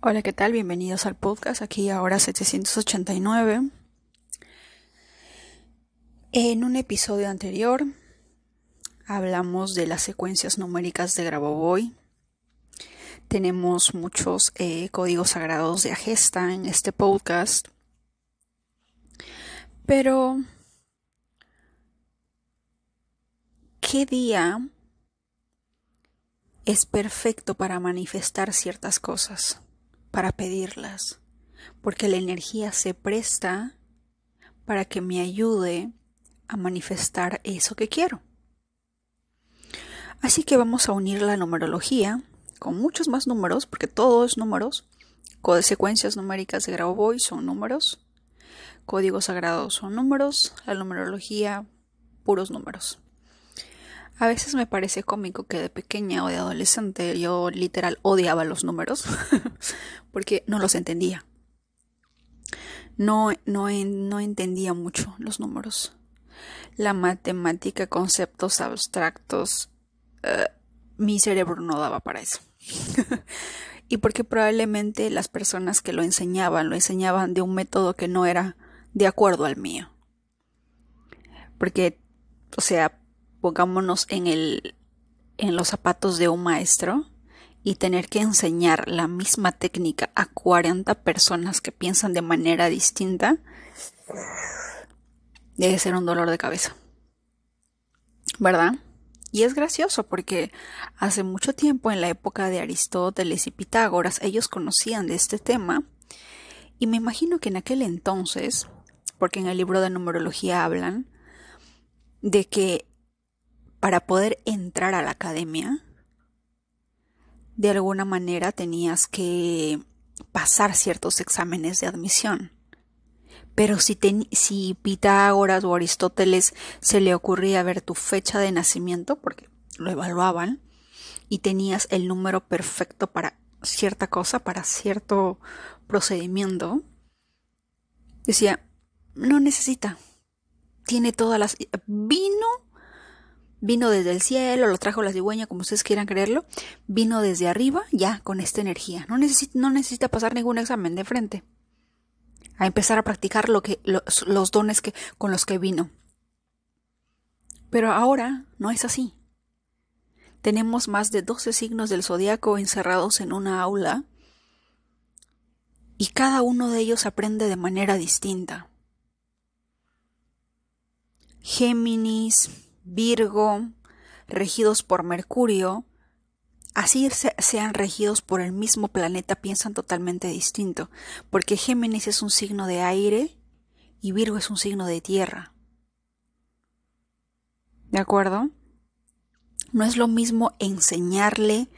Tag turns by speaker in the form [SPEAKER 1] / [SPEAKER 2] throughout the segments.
[SPEAKER 1] Hola, ¿qué tal? Bienvenidos al podcast, aquí ahora 789. En un episodio anterior hablamos de las secuencias numéricas de Grabovoi. Tenemos muchos eh, códigos sagrados de Agesta en este podcast. Pero, ¿qué día es perfecto para manifestar ciertas cosas? Para pedirlas, porque la energía se presta para que me ayude a manifestar eso que quiero. Así que vamos a unir la numerología con muchos más números, porque todo es números. Secuencias numéricas de Grauboy son números. Códigos sagrados son números. La numerología, puros números. A veces me parece cómico que de pequeña o de adolescente yo literal odiaba los números porque no los entendía. No, no, no entendía mucho los números. La matemática, conceptos abstractos, eh, mi cerebro no daba para eso. y porque probablemente las personas que lo enseñaban lo enseñaban de un método que no era de acuerdo al mío. Porque, o sea, pongámonos en el en los zapatos de un maestro y tener que enseñar la misma técnica a 40 personas que piensan de manera distinta debe ser un dolor de cabeza. ¿Verdad? Y es gracioso porque hace mucho tiempo, en la época de Aristóteles y Pitágoras, ellos conocían de este tema y me imagino que en aquel entonces, porque en el libro de numerología hablan, de que para poder entrar a la academia, de alguna manera tenías que pasar ciertos exámenes de admisión. Pero si, si Pitágoras o Aristóteles se le ocurría ver tu fecha de nacimiento, porque lo evaluaban, y tenías el número perfecto para cierta cosa, para cierto procedimiento, decía, no necesita. Tiene todas las... Vino Vino desde el cielo, lo trajo la cigüeña, como ustedes quieran creerlo. Vino desde arriba, ya, con esta energía. No necesita, pasar ningún examen de frente. A empezar a practicar lo que, los, los dones que, con los que vino. Pero ahora no es así. Tenemos más de 12 signos del zodiaco encerrados en una aula y cada uno de ellos aprende de manera distinta. Géminis, Virgo, regidos por Mercurio, así sean regidos por el mismo planeta, piensan totalmente distinto, porque Géminis es un signo de aire y Virgo es un signo de tierra. ¿De acuerdo? No es lo mismo enseñarle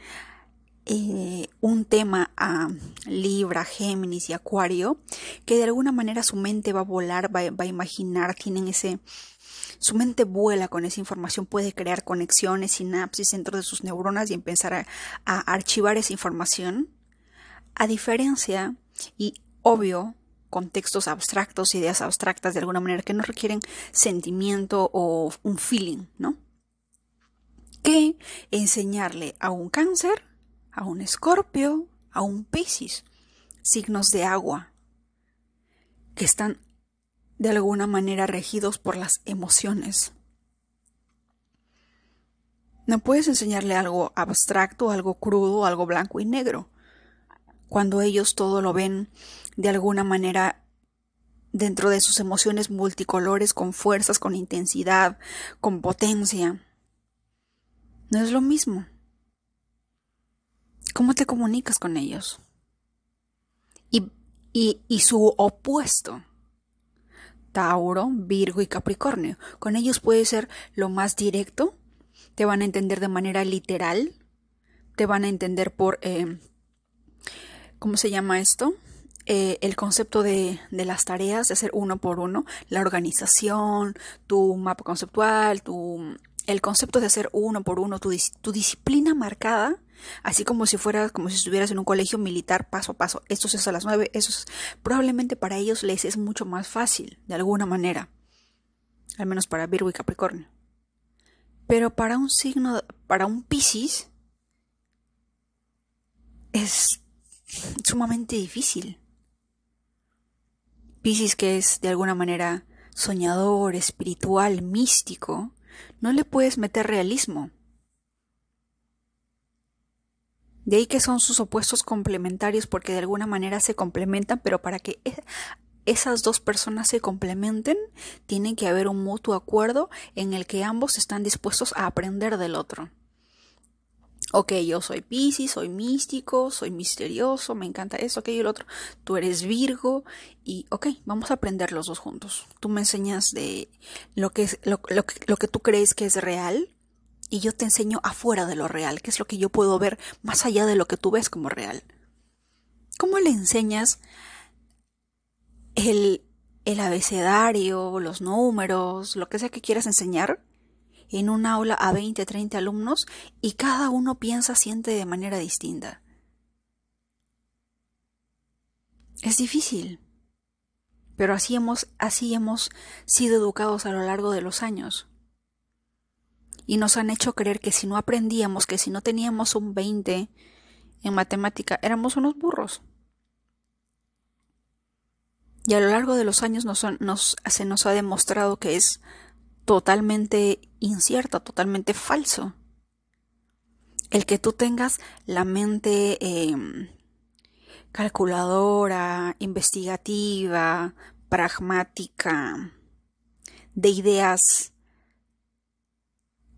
[SPEAKER 1] eh, un tema a Libra, Géminis y Acuario, que de alguna manera su mente va a volar, va, va a imaginar, tienen ese, su mente vuela con esa información, puede crear conexiones, sinapsis dentro de sus neuronas y empezar a, archivar esa información. A diferencia, y obvio, contextos abstractos, ideas abstractas de alguna manera que no requieren sentimiento o un feeling, ¿no? Que enseñarle a un cáncer, a un escorpio, a un piscis, signos de agua, que están de alguna manera regidos por las emociones. No puedes enseñarle algo abstracto, algo crudo, algo blanco y negro, cuando ellos todo lo ven de alguna manera dentro de sus emociones multicolores, con fuerzas, con intensidad, con potencia. No es lo mismo. ¿Cómo te comunicas con ellos? Y, y, y su opuesto Tauro, Virgo y Capricornio. Con ellos puede ser lo más directo, te van a entender de manera literal, te van a entender por, eh, ¿cómo se llama esto? Eh, el concepto de, de, las tareas, de hacer uno por uno, la organización, tu mapa conceptual, tu, el concepto de hacer uno por uno, tu, tu disciplina marcada Así como si fueras, como si estuvieras en un colegio militar paso a paso. Esto es a las nueve, eso es, probablemente para ellos les es mucho más fácil, de alguna manera. Al menos para Virgo y Capricornio. Pero para un signo, para un Piscis, es sumamente difícil. Piscis, que es de alguna manera soñador, espiritual, místico, no le puedes meter realismo. De ahí que son sus opuestos complementarios porque de alguna manera se complementan, pero para que e, esas dos personas se complementen, tiene que haber un mutuo acuerdo en el que ambos están dispuestos a aprender del otro ok, yo soy Pisces, soy místico, soy misterioso, me encanta eso, aquello y el otro. Tú eres Virgo y, ok, vamos a aprender los dos juntos. Tú me enseñas de lo que, lo, lo que tú crees que es real y yo te enseño afuera de lo real, que es lo que yo puedo ver más allá de lo que tú ves como real. ¿Cómo le enseñas el, el abecedario, los números, lo que sea que quieras enseñar? en un aula a 20, 30 alumnos y cada uno piensa, siente de manera distinta. Es difícil, pero así hemos, así hemos sido educados a lo largo de los años. Y nos han hecho creer que si no aprendíamos, que si no teníamos un 20 en matemática, éramos unos burros. Y a lo largo de los años nos, se nos ha demostrado que es totalmente incierto, totalmente falso. El que tú tengas la mente em, calculadora, investigativa, pragmática, de ideas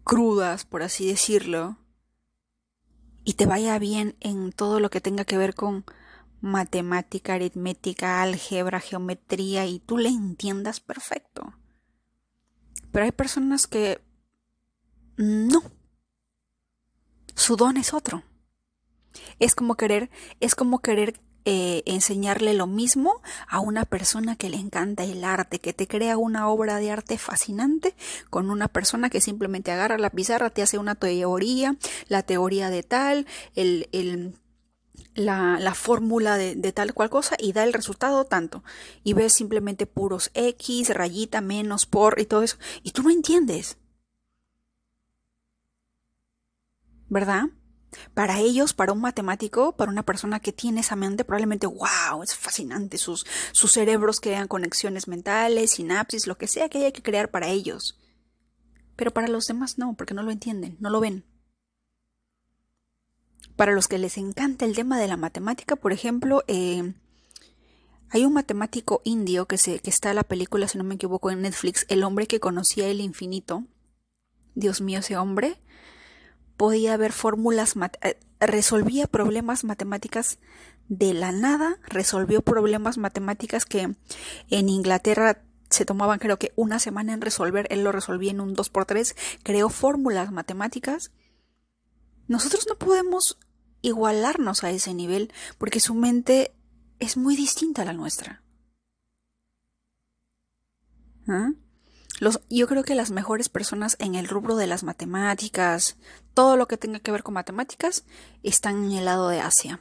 [SPEAKER 1] crudas, por así decirlo, y te vaya bien en todo lo que tenga que ver con matemática, aritmética, álgebra, geometría, y tú le entiendas perfecto. Pero hay personas que no. Su don es otro. Es como querer, es como querer eh, enseñarle lo mismo a una persona que le encanta el arte, que te crea una obra de arte fascinante, con una persona que simplemente agarra la pizarra, te hace una teoría, la teoría de tal, el, el la, la fórmula de, de, tal cual cosa y da el resultado tanto. Y ves simplemente puros X, rayita, menos, por y todo eso. Y tú no entiendes. ¿Verdad? Para ellos, para un matemático, para una persona que tiene esa mente, probablemente, wow, es fascinante. Sus, sus cerebros crean conexiones mentales, sinapsis, lo que sea que haya que crear para ellos. Pero para los demás no, porque no lo entienden, no lo ven. Para los que les encanta el tema de la matemática, por ejemplo, eh, hay un matemático indio que, se, que está en la película, si no me equivoco, en Netflix, El hombre que conocía el infinito. Dios mío, ese hombre podía ver fórmulas, eh, resolvía problemas matemáticas de la nada, resolvió problemas matemáticas que en Inglaterra se tomaban creo que una semana en resolver, él lo resolvía en un 2x3, creó fórmulas matemáticas nosotros no podemos igualarnos a ese nivel porque su mente es muy distinta a la nuestra. ¿Ah? Yo creo que las mejores personas en el rubro de las matemáticas, todo lo que tenga que ver con matemáticas, están en el lado de Asia.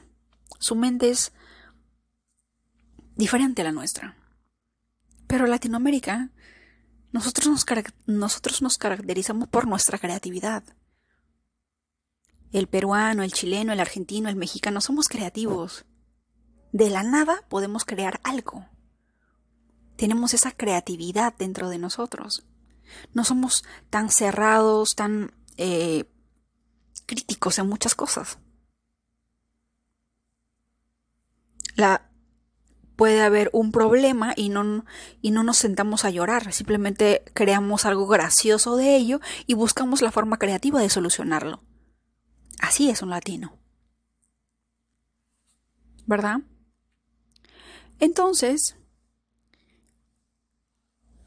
[SPEAKER 1] Su mente es diferente a la nuestra. Pero Latinoamérica, nosotros nos, nosotros nos caracterizamos por nuestra creatividad el peruano, el chileno, el argentino, el mexicano, somos creativos. De la nada podemos crear algo. Tenemos esa creatividad dentro de nosotros. No somos tan cerrados, tan eh, críticos en muchas cosas. La, puede haber un problema y no, y no nos sentamos a llorar, simplemente creamos algo gracioso de ello y buscamos la forma creativa de solucionarlo. Así es un latino. ¿Verdad? Entonces,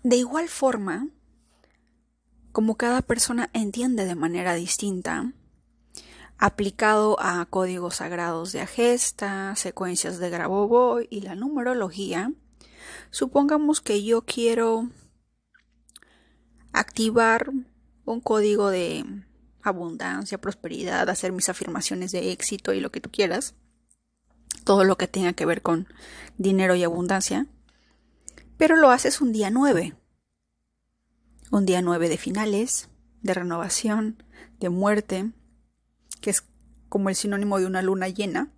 [SPEAKER 1] de igual forma, como cada persona entiende de manera distinta, aplicado a códigos sagrados de Agesta, secuencias de Grabovoi y la numerología, supongamos que yo quiero activar un código de abundancia, prosperidad, hacer mis afirmaciones de éxito y lo que tú quieras, todo lo que tenga que ver con dinero y abundancia, pero lo haces un día 9, un día 9 de finales, de renovación, de muerte, que es como el sinónimo de una luna llena,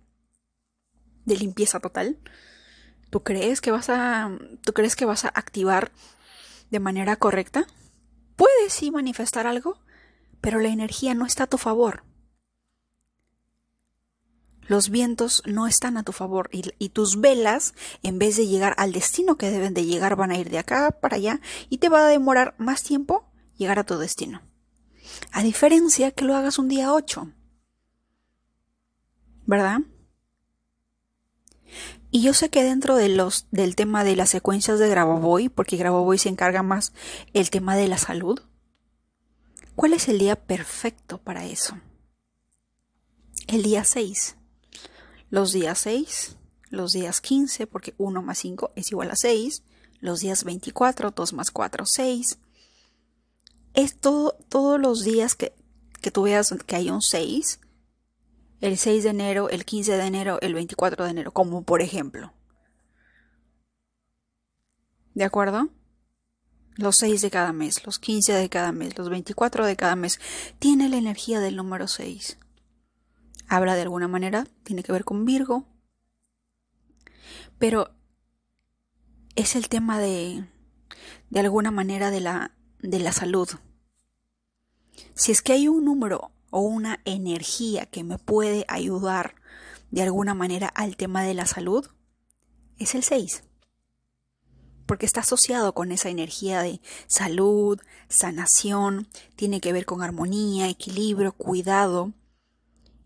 [SPEAKER 1] de limpieza total. ¿Tú crees que vas a tú crees que vas a activar de manera correcta? Puedes sí manifestar algo, pero la energía no está a tu favor. Los vientos no están a tu favor y, tus velas, en vez de llegar al destino que deben de llegar, van a ir de acá para allá y te va a demorar más tiempo llegar a tu destino. A diferencia que lo hagas un día 8. ¿Verdad? Y yo sé que dentro de los, del tema de las secuencias de Grabovoi, porque Grabovoi se encarga más el tema de la salud, ¿cuál es el día perfecto para eso? El día 6 los días 6, los días 15, porque 1 más 5 es igual a 6, los días 24, 2 más 4, 6. Es todo, todos los días que, que tú veas que hay un 6, el 6 de enero, el 15 de enero, el 24 de enero, como por ejemplo. ¿De acuerdo? Los 6 de cada mes, los 15 de cada mes, los 24 de cada mes, tiene la energía del número 6 habla de alguna manera, tiene que ver con Virgo, pero es el tema de, de alguna manera de la, de la salud. Si es que hay un número o una energía que me puede ayudar de alguna manera al tema de la salud, es el 6. Porque está asociado con esa energía de salud, sanación, tiene que ver con armonía, equilibrio, cuidado,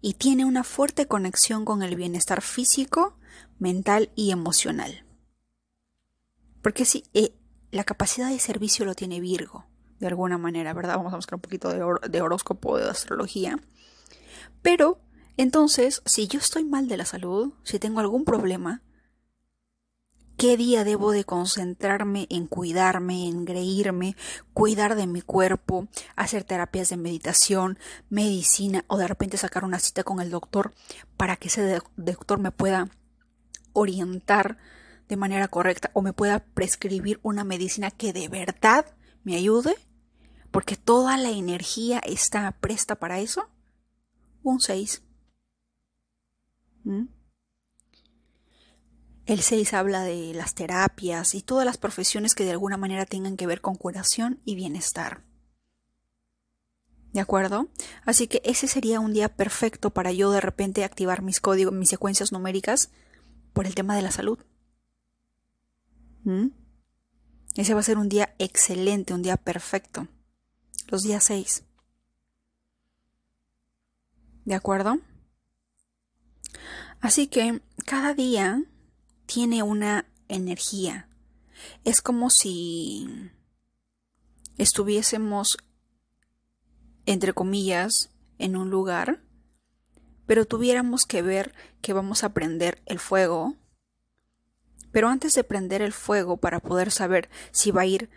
[SPEAKER 1] y tiene una fuerte conexión con el bienestar físico, mental y emocional. Porque si eh, la capacidad de servicio lo tiene Virgo, de alguna manera, ¿verdad? Vamos a buscar un poquito de, de horóscopo, de astrología. Pero, entonces, si yo estoy mal de la salud, si tengo algún problema, ¿Qué día debo de concentrarme en cuidarme, en engreírme, cuidar de mi cuerpo, hacer terapias de meditación, medicina o de repente sacar una cita con el doctor para que ese doctor me pueda orientar de manera correcta o me pueda prescribir una medicina que de verdad me ayude? Porque toda la energía está presta para eso. Un 6. El 6 habla de las terapias y todas las profesiones que de alguna manera tengan que ver con curación y bienestar. ¿De acuerdo? Así que ese sería un día perfecto para yo de repente activar mis códigos, mis secuencias numéricas por el tema de la salud. ¿Mm? Ese va a ser un día excelente, un día perfecto. Los días 6. ¿De acuerdo? Así que cada día tiene una energía. Es como si estuviésemos, entre comillas, en un lugar, pero tuviéramos que ver que vamos a prender el fuego. Pero antes de prender el fuego, para poder saber si va a ir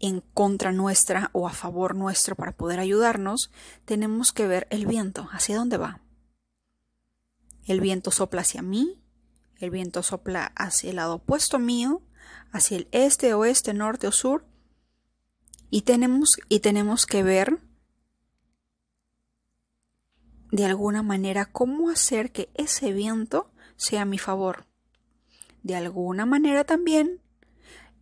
[SPEAKER 1] en contra nuestra o a favor nuestro para poder ayudarnos, tenemos que ver el viento, hacia dónde va. El viento sopla hacia mí, el viento sopla hacia el lado opuesto mío, hacia el este, oeste, norte o sur. Y tenemos, y tenemos que ver de alguna manera cómo hacer que ese viento sea a mi favor. De alguna manera también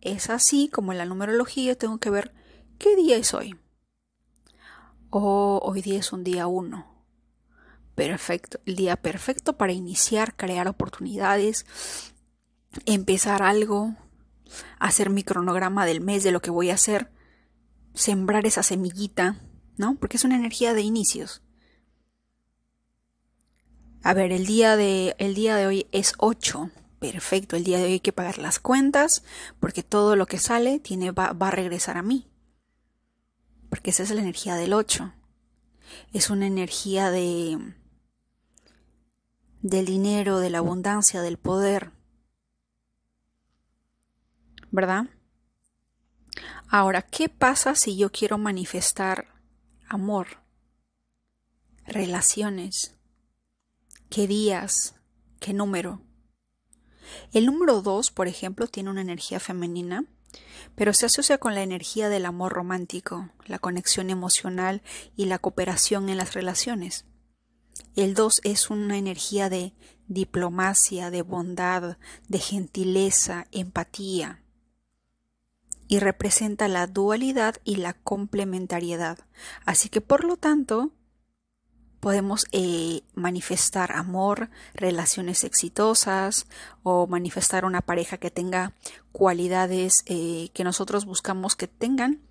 [SPEAKER 1] es así como en la numerología tengo que ver qué día es hoy. Oh, hoy día es un día 1 perfecto, el día perfecto para iniciar, crear oportunidades, empezar algo, hacer mi cronograma del mes de lo que voy a hacer, sembrar esa semillita, ¿no? Porque es una energía de inicios. A ver, el día de, el día de hoy es 8. Perfecto, el día de hoy hay que pagar las cuentas porque todo lo que sale tiene, va, va a regresar a mí. Porque esa es la energía del 8. Es una energía de, del dinero, de la abundancia, del poder. ¿Verdad? Ahora, ¿qué pasa si yo quiero manifestar amor, relaciones? ¿Qué días? ¿Qué número? El número 2, por ejemplo, tiene una energía femenina, pero se asocia con la energía del amor romántico, la conexión emocional y la cooperación en las relaciones. El 2 es una energía de diplomacia, de bondad, de gentileza, empatía. Y representa la dualidad y la complementariedad. Así que por lo tanto, podemos eh, manifestar amor, relaciones exitosas o manifestar una pareja que tenga cualidades eh, que nosotros buscamos que tengan.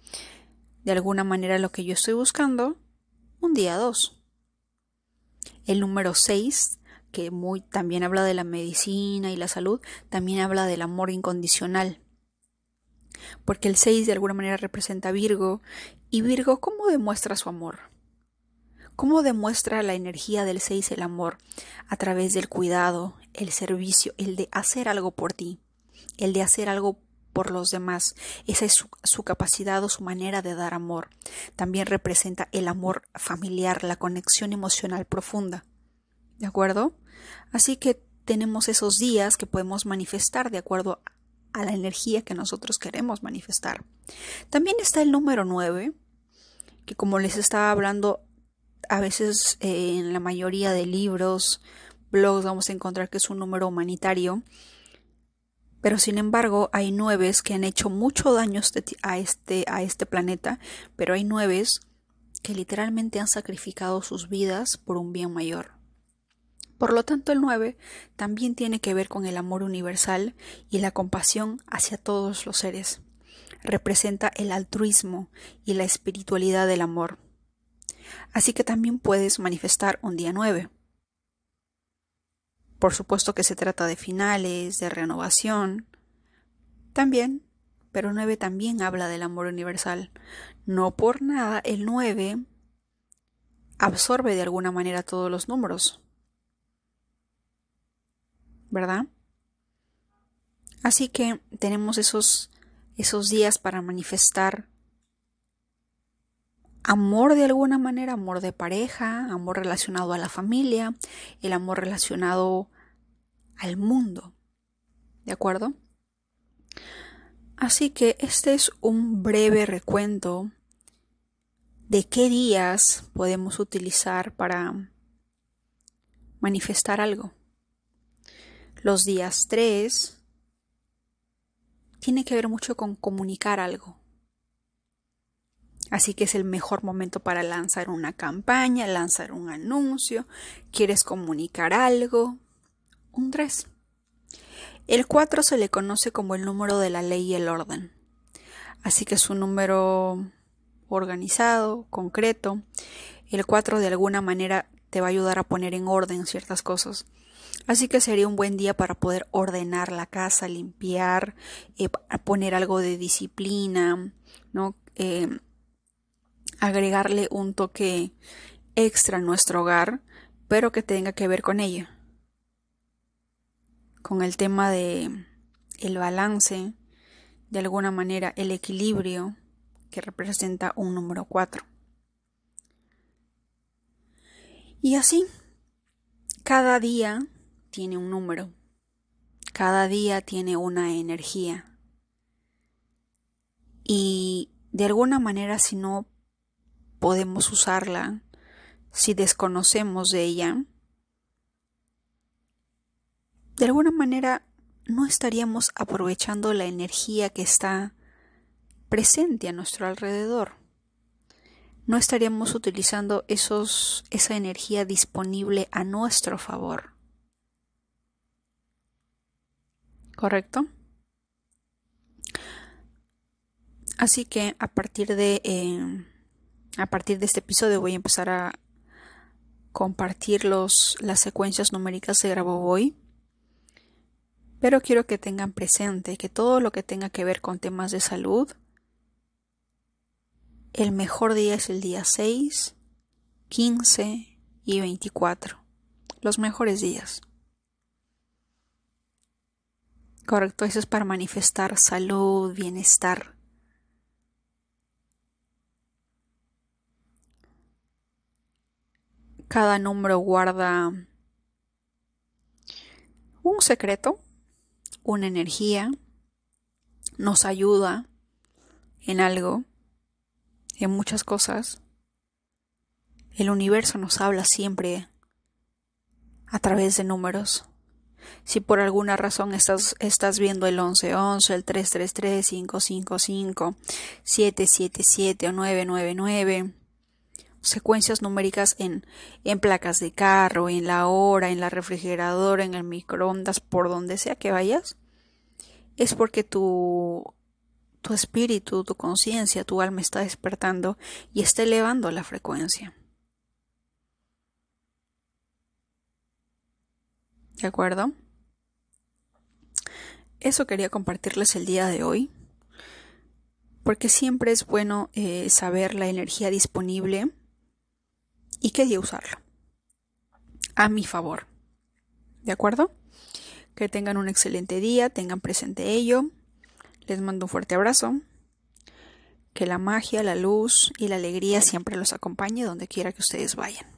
[SPEAKER 1] De alguna manera lo que yo estoy buscando, un día dos. El número 6, que muy, también habla de la medicina y la salud, también habla del amor incondicional. Porque el 6 de alguna manera representa Virgo. ¿Y Virgo cómo demuestra su amor? ¿Cómo demuestra la energía del 6 el amor? A través del cuidado, el servicio, el de hacer algo por ti, el de hacer algo por los demás. Esa es su, capacidad o su manera de dar amor. También representa el amor familiar, la conexión emocional profunda. ¿De acuerdo? Así que tenemos esos días que podemos manifestar de acuerdo a la energía que nosotros queremos manifestar. También está el número 9, que como les estaba hablando a veces eh, en la mayoría de libros, blogs vamos a encontrar que es un número humanitario, pero sin embargo hay nueves que han hecho mucho daño este a este, a este planeta, pero hay nueves que literalmente han sacrificado sus vidas por un bien mayor. Por lo tanto, el 9 también tiene que ver con el amor universal y la compasión hacia todos los seres. Representa el altruismo y la espiritualidad del amor. Así que también puedes manifestar un día 9. Por supuesto que se trata de finales, de renovación. También, pero 9 también habla del amor universal. No por nada el 9 absorbe de alguna manera todos los números. ¿Verdad? Así que tenemos esos, esos días para manifestar amor de alguna manera, amor de pareja, amor relacionado a la familia, el amor relacionado al mundo. ¿De acuerdo? Así que este es un breve recuento de qué días podemos utilizar para manifestar algo. Los días 3 tiene que ver mucho con comunicar algo. Así que es el mejor momento para lanzar una campaña, lanzar un anuncio, quieres comunicar algo. Un 3. El 4 se le conoce como el número de la ley y el orden. Así que es un número organizado, concreto. El 4 de alguna manera te va a ayudar a poner en orden ciertas cosas. Así que sería un buen día para poder ordenar la casa, limpiar, eh, poner algo de disciplina, ¿no? Eh, agregarle un toque extra a nuestro hogar, pero que tenga que ver con ella. Con el tema de el balance, de alguna manera el equilibrio que representa un número 4. Y así, cada día tiene un número, cada día tiene una energía. Y de alguna manera, si no podemos usarla si desconocemos de ella, de alguna manera no estaríamos aprovechando la energía que está presente a nuestro alrededor. No estaríamos utilizando esos, esa energía disponible a nuestro favor. ¿Correcto? Así que a partir de eh, a partir de este episodio voy a empezar a compartir los, las secuencias numéricas de hoy. Pero quiero que tengan presente que todo lo que tenga que ver con temas de salud, el mejor día es el día 6, 15 y 24. Los mejores días. Correcto, eso es para manifestar salud, bienestar. Cada número guarda un secreto, una energía, nos ayuda en algo, en muchas cosas. El universo nos habla siempre a través de números. Si por alguna razón estás, estás viendo el 1111, el 333, 555, 777 o 999, secuencias numéricas en, en placas de carro, en la hora, en la refrigeradora, en el microondas, por donde sea que vayas, es porque tu, tu espíritu, tu conciencia, tu alma está despertando y está elevando la frecuencia. ¿De acuerdo? Eso quería compartirles el día de hoy, porque siempre es bueno eh, saber la energía disponible y qué usarla a mi favor. ¿De acuerdo? Que tengan un excelente día, tengan presente ello. Les mando un fuerte abrazo. Que la magia, la luz y la alegría siempre los acompañe donde quiera que ustedes vayan.